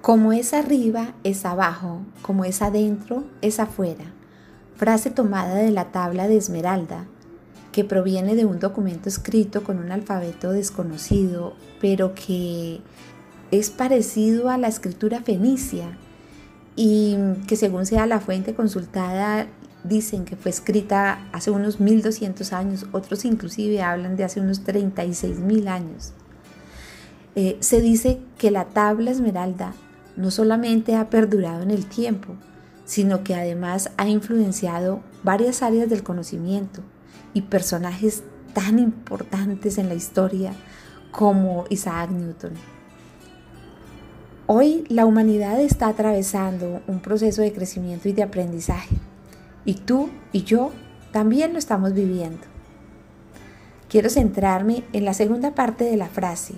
Como es arriba, es abajo, como es adentro, es afuera. Frase tomada de la tabla de Esmeralda, que proviene de un documento escrito con un alfabeto desconocido, pero que es parecido a la escritura fenicia y que según sea la fuente consultada dicen que fue escrita hace unos 1200 años, otros inclusive hablan de hace unos 36 mil años. Eh, se dice que la tabla esmeralda no solamente ha perdurado en el tiempo, sino que además ha influenciado varias áreas del conocimiento y personajes tan importantes en la historia como Isaac Newton. Hoy la humanidad está atravesando un proceso de crecimiento y de aprendizaje, y tú y yo también lo estamos viviendo. Quiero centrarme en la segunda parte de la frase,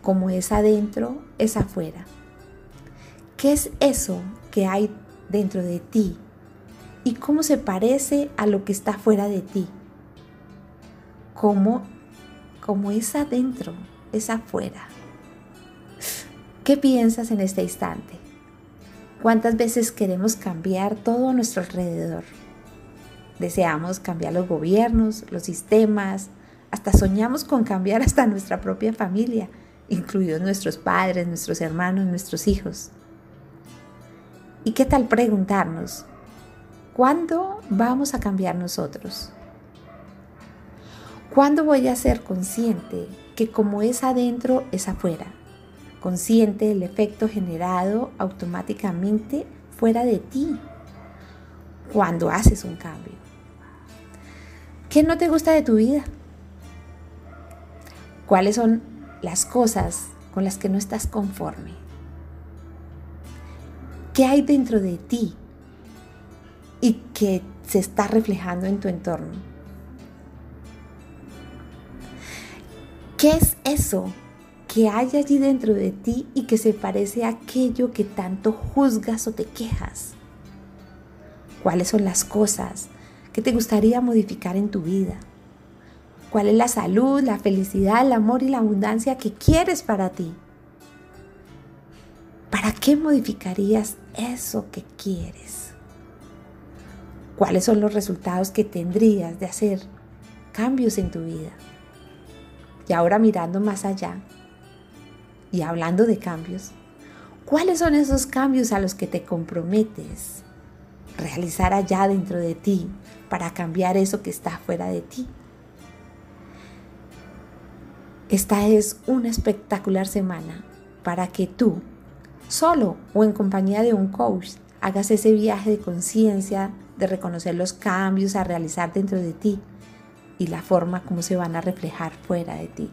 como es adentro, es afuera. ¿Qué es eso que hay dentro de ti? ¿Y cómo se parece a lo que está fuera de ti? ¿Cómo, cómo es adentro, es afuera? ¿Qué piensas en este instante? ¿Cuántas veces queremos cambiar todo a nuestro alrededor? Deseamos cambiar los gobiernos, los sistemas, hasta soñamos con cambiar hasta nuestra propia familia, incluidos nuestros padres, nuestros hermanos, nuestros hijos. ¿Y qué tal preguntarnos, ¿cuándo vamos a cambiar nosotros? ¿Cuándo voy a ser consciente que como es adentro es afuera? Consciente del efecto generado automáticamente fuera de ti cuando haces un cambio. ¿Qué no te gusta de tu vida? ¿Cuáles son las cosas con las que no estás conforme? ¿Qué hay dentro de ti y que se está reflejando en tu entorno? ¿Qué es eso que hay allí dentro de ti y que se parece a aquello que tanto juzgas o te quejas? ¿Cuáles son las cosas que te gustaría modificar en tu vida? ¿Cuál es la salud, la felicidad, el amor y la abundancia que quieres para ti? ¿Para qué modificarías eso que quieres? ¿Cuáles son los resultados que tendrías de hacer cambios en tu vida? Y ahora mirando más allá y hablando de cambios, ¿cuáles son esos cambios a los que te comprometes realizar allá dentro de ti para cambiar eso que está fuera de ti? Esta es una espectacular semana para que tú solo o en compañía de un coach, hagas ese viaje de conciencia, de reconocer los cambios a realizar dentro de ti y la forma como se van a reflejar fuera de ti.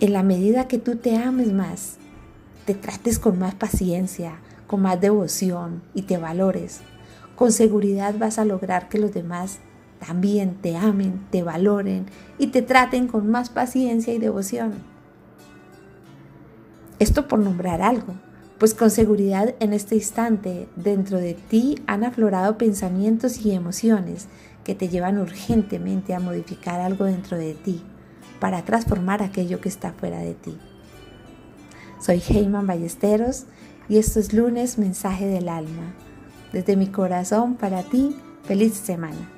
En la medida que tú te ames más, te trates con más paciencia, con más devoción y te valores, con seguridad vas a lograr que los demás también te amen, te valoren y te traten con más paciencia y devoción. Esto por nombrar algo, pues con seguridad en este instante dentro de ti han aflorado pensamientos y emociones que te llevan urgentemente a modificar algo dentro de ti para transformar aquello que está fuera de ti. Soy Heyman Ballesteros y esto es lunes Mensaje del Alma. Desde mi corazón para ti, feliz semana.